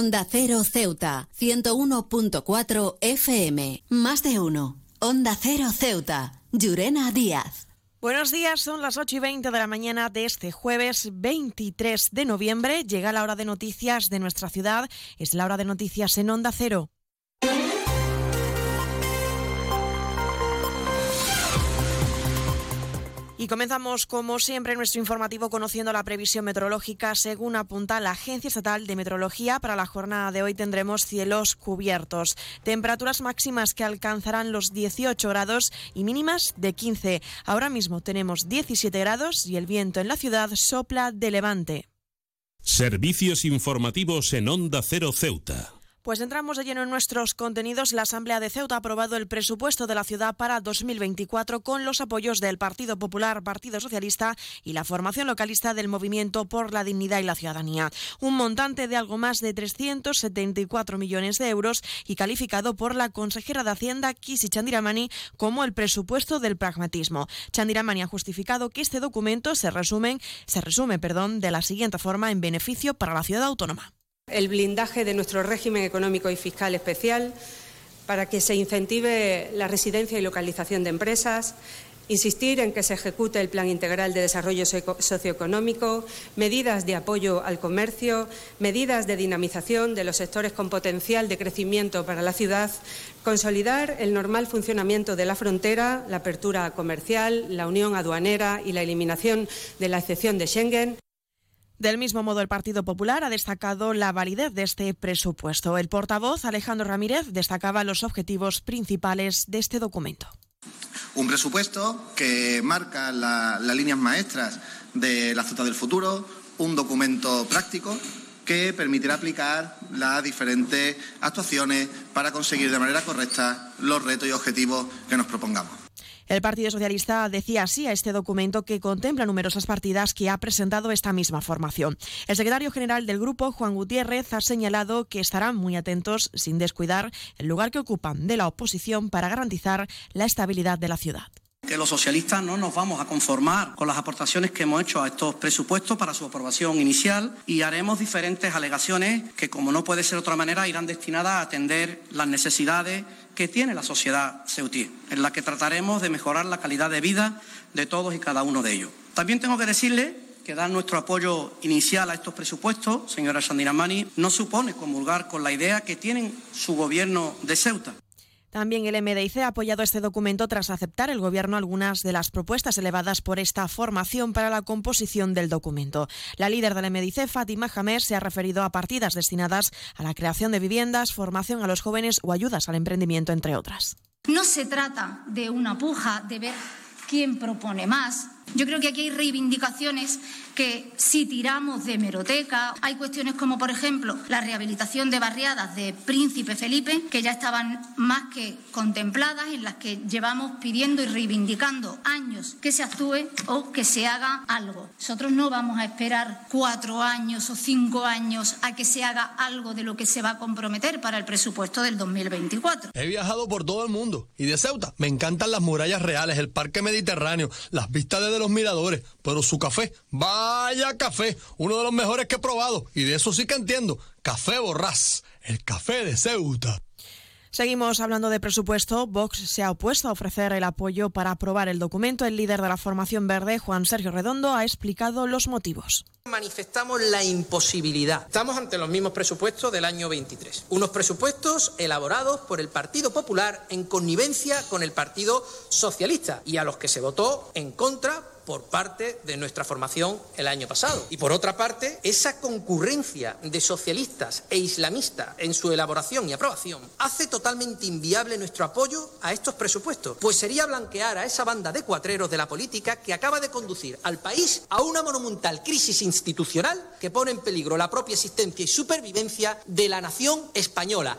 Onda Cero Ceuta, 101.4 FM. Más de uno. Onda Cero Ceuta. Llurena Díaz. Buenos días, son las 8 y 20 de la mañana de este jueves 23 de noviembre. Llega la hora de noticias de nuestra ciudad. Es la hora de noticias en Onda Cero. Y comenzamos, como siempre, nuestro informativo conociendo la previsión meteorológica. Según apunta la Agencia Estatal de Meteorología, para la jornada de hoy tendremos cielos cubiertos. Temperaturas máximas que alcanzarán los 18 grados y mínimas de 15. Ahora mismo tenemos 17 grados y el viento en la ciudad sopla de levante. Servicios informativos en Onda Cero Ceuta. Pues entramos de lleno en nuestros contenidos. La Asamblea de Ceuta ha aprobado el presupuesto de la ciudad para 2024 con los apoyos del Partido Popular, Partido Socialista y la formación localista del Movimiento por la Dignidad y la Ciudadanía. Un montante de algo más de 374 millones de euros y calificado por la consejera de Hacienda, Kisi Chandiramani, como el presupuesto del pragmatismo. Chandiramani ha justificado que este documento se, resumen, se resume perdón, de la siguiente forma en beneficio para la ciudad autónoma el blindaje de nuestro régimen económico y fiscal especial para que se incentive la residencia y localización de empresas, insistir en que se ejecute el Plan Integral de Desarrollo Socioeconómico, medidas de apoyo al comercio, medidas de dinamización de los sectores con potencial de crecimiento para la ciudad, consolidar el normal funcionamiento de la frontera, la apertura comercial, la unión aduanera y la eliminación de la excepción de Schengen. Del mismo modo, el Partido Popular ha destacado la validez de este presupuesto. El portavoz, Alejandro Ramírez, destacaba los objetivos principales de este documento. Un presupuesto que marca las líneas maestras de la Ciudad del Futuro, un documento práctico que permitirá aplicar las diferentes actuaciones para conseguir de manera correcta los retos y objetivos que nos propongamos. El Partido Socialista decía así a este documento que contempla numerosas partidas que ha presentado esta misma formación. El secretario general del grupo, Juan Gutiérrez, ha señalado que estarán muy atentos, sin descuidar, el lugar que ocupan de la oposición para garantizar la estabilidad de la ciudad que los socialistas no nos vamos a conformar con las aportaciones que hemos hecho a estos presupuestos para su aprobación inicial y haremos diferentes alegaciones que, como no puede ser de otra manera, irán destinadas a atender las necesidades que tiene la sociedad ceutí, en la que trataremos de mejorar la calidad de vida de todos y cada uno de ellos. También tengo que decirle que dar nuestro apoyo inicial a estos presupuestos, señora Sandiramani, no supone comulgar con la idea que tienen su gobierno de Ceuta. También el MDIC ha apoyado este documento tras aceptar el Gobierno algunas de las propuestas elevadas por esta formación para la composición del documento. La líder del MDIC, Fátima Jamer, se ha referido a partidas destinadas a la creación de viviendas, formación a los jóvenes o ayudas al emprendimiento, entre otras. No se trata de una puja de ver quién propone más. Yo creo que aquí hay reivindicaciones que si tiramos de meroteca, hay cuestiones como, por ejemplo, la rehabilitación de barriadas de Príncipe Felipe, que ya estaban más que contempladas, en las que llevamos pidiendo y reivindicando años que se actúe o que se haga algo. Nosotros no vamos a esperar cuatro años o cinco años a que se haga algo de lo que se va a comprometer para el presupuesto del 2024. He viajado por todo el mundo y de Ceuta me encantan las murallas reales, el parque mediterráneo, las vistas desde los miradores, pero su café va Vaya café, uno de los mejores que he probado. Y de eso sí que entiendo. Café Borrás, el café de Ceuta. Seguimos hablando de presupuesto. Vox se ha opuesto a ofrecer el apoyo para aprobar el documento. El líder de la formación verde, Juan Sergio Redondo, ha explicado los motivos. Manifestamos la imposibilidad. Estamos ante los mismos presupuestos del año 23. Unos presupuestos elaborados por el Partido Popular en connivencia con el Partido Socialista y a los que se votó en contra por parte de nuestra formación el año pasado. Y por otra parte, esa concurrencia de socialistas e islamistas en su elaboración y aprobación hace totalmente inviable nuestro apoyo a estos presupuestos, pues sería blanquear a esa banda de cuatreros de la política que acaba de conducir al país a una monumental crisis institucional que pone en peligro la propia existencia y supervivencia de la nación española.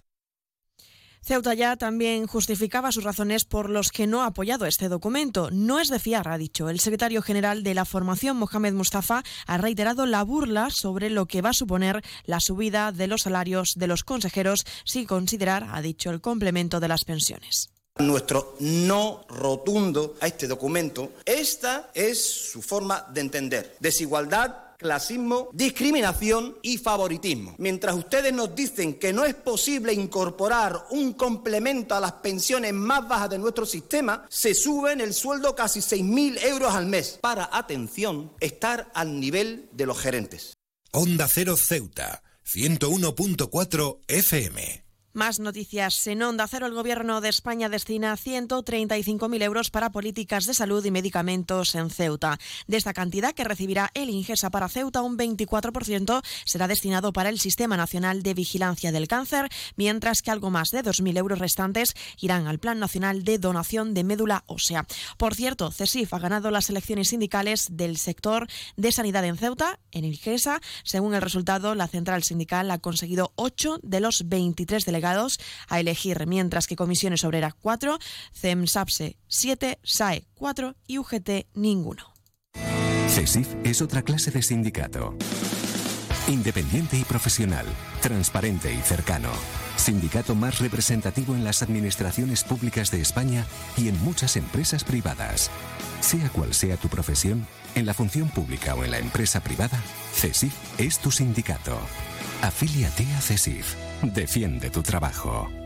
Ceuta ya también justificaba sus razones por los que no ha apoyado este documento. No es de fiar, ha dicho. El secretario general de la formación, Mohamed Mustafa, ha reiterado la burla sobre lo que va a suponer la subida de los salarios de los consejeros sin considerar, ha dicho, el complemento de las pensiones. Nuestro no rotundo a este documento, esta es su forma de entender. Desigualdad clasismo, discriminación y favoritismo. Mientras ustedes nos dicen que no es posible incorporar un complemento a las pensiones más bajas de nuestro sistema, se sube en el sueldo casi 6.000 euros al mes para, atención, estar al nivel de los gerentes. Onda Cero Ceuta, 101.4 FM. Más noticias. En Onda Cero, el Gobierno de España destina 135.000 euros para políticas de salud y medicamentos en Ceuta. De esta cantidad que recibirá el Ingesa para Ceuta, un 24% será destinado para el Sistema Nacional de Vigilancia del Cáncer, mientras que algo más de 2.000 euros restantes irán al Plan Nacional de Donación de Médula Ósea. Por cierto, CESIF ha ganado las elecciones sindicales del sector de sanidad en Ceuta, en Ingesa. Según el resultado, la central sindical ha conseguido 8 de los 23 delegados a elegir, mientras que Comisiones Obreras 4, CEMSAPSE 7, SAE 4 y UGT ninguno. CESIF es otra clase de sindicato. Independiente y profesional, transparente y cercano. Sindicato más representativo en las administraciones públicas de España y en muchas empresas privadas. Sea cual sea tu profesión, en la función pública o en la empresa privada, CESIF es tu sindicato. Afíliate a CESIF. Defiende tu trabajo.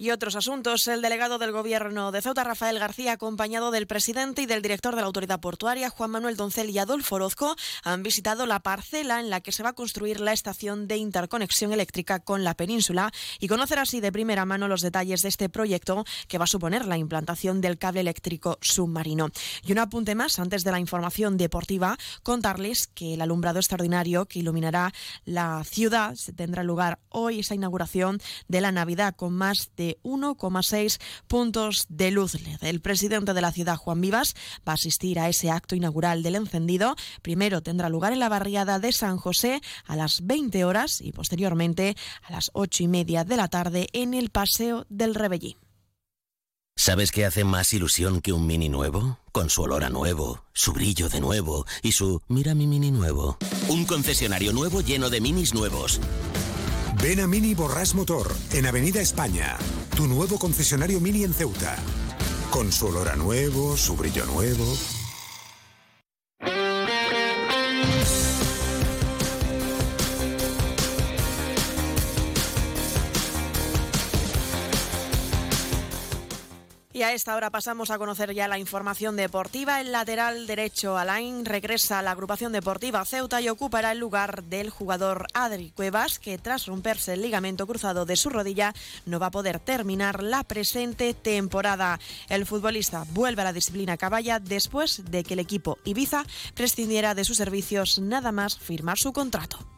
Y otros asuntos. El delegado del Gobierno de Ceuta, Rafael García, acompañado del presidente y del director de la Autoridad Portuaria, Juan Manuel Doncel y Adolfo Orozco, han visitado la parcela en la que se va a construir la estación de interconexión eléctrica con la península y conocer así de primera mano los detalles de este proyecto que va a suponer la implantación del cable eléctrico submarino. Y un apunte más antes de la información deportiva, contarles que el alumbrado extraordinario que iluminará la ciudad tendrá lugar hoy, esa inauguración de la Navidad con más de 1,6 puntos de luz El presidente de la ciudad, Juan Vivas, va a asistir a ese acto inaugural del encendido. Primero tendrá lugar en la barriada de San José a las 20 horas y posteriormente a las 8 y media de la tarde en el Paseo del Rebellín. ¿Sabes qué hace más ilusión que un mini nuevo? Con su olor a nuevo, su brillo de nuevo y su mira mi mini nuevo. Un concesionario nuevo lleno de minis nuevos. Ven a Mini Borras Motor, en Avenida España, tu nuevo concesionario Mini en Ceuta. Con su olor a nuevo, su brillo nuevo. Y a esta hora pasamos a conocer ya la información deportiva. El lateral derecho Alain regresa a la agrupación deportiva Ceuta y ocupará el lugar del jugador Adri Cuevas, que tras romperse el ligamento cruzado de su rodilla no va a poder terminar la presente temporada. El futbolista vuelve a la disciplina caballa después de que el equipo Ibiza prescindiera de sus servicios nada más firmar su contrato.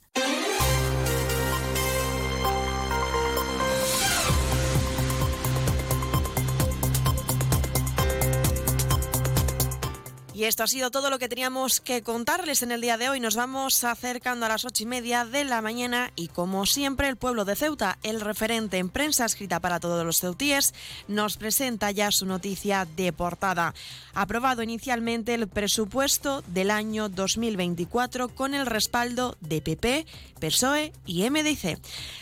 Y esto ha sido todo lo que teníamos que contarles en el día de hoy. Nos vamos acercando a las ocho y media de la mañana y como siempre el pueblo de Ceuta, el referente en prensa escrita para todos los ceutíes, nos presenta ya su noticia de portada. Aprobado inicialmente el presupuesto del año 2024 con el respaldo de PP, PSOE y MDC.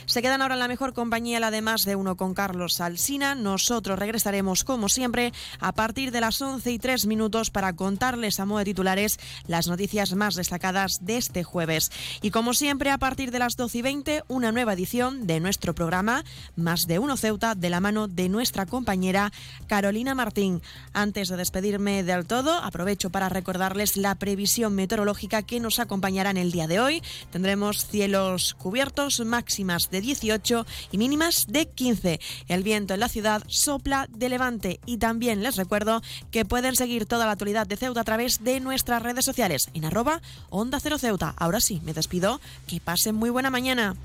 Se quedan ahora en la mejor compañía, la de de uno con Carlos Alsina. Nosotros regresaremos como siempre a partir de las once y tres minutos para contar les a modo de titulares las noticias más destacadas de este jueves. Y como siempre, a partir de las 12 y 20, una nueva edición de nuestro programa Más de Uno Ceuta de la mano de nuestra compañera Carolina Martín. Antes de despedirme del todo, aprovecho para recordarles la previsión meteorológica que nos acompañará en el día de hoy. Tendremos cielos cubiertos, máximas de 18 y mínimas de 15. El viento en la ciudad sopla de levante y también les recuerdo que pueden seguir toda la actualidad de A través de nuestras redes sociales en arroba Onda Cero Ceuta. Ahora sí, me despido. Que pasen muy buena mañana.